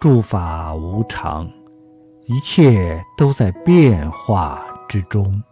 诸法无常一切都在变化之中。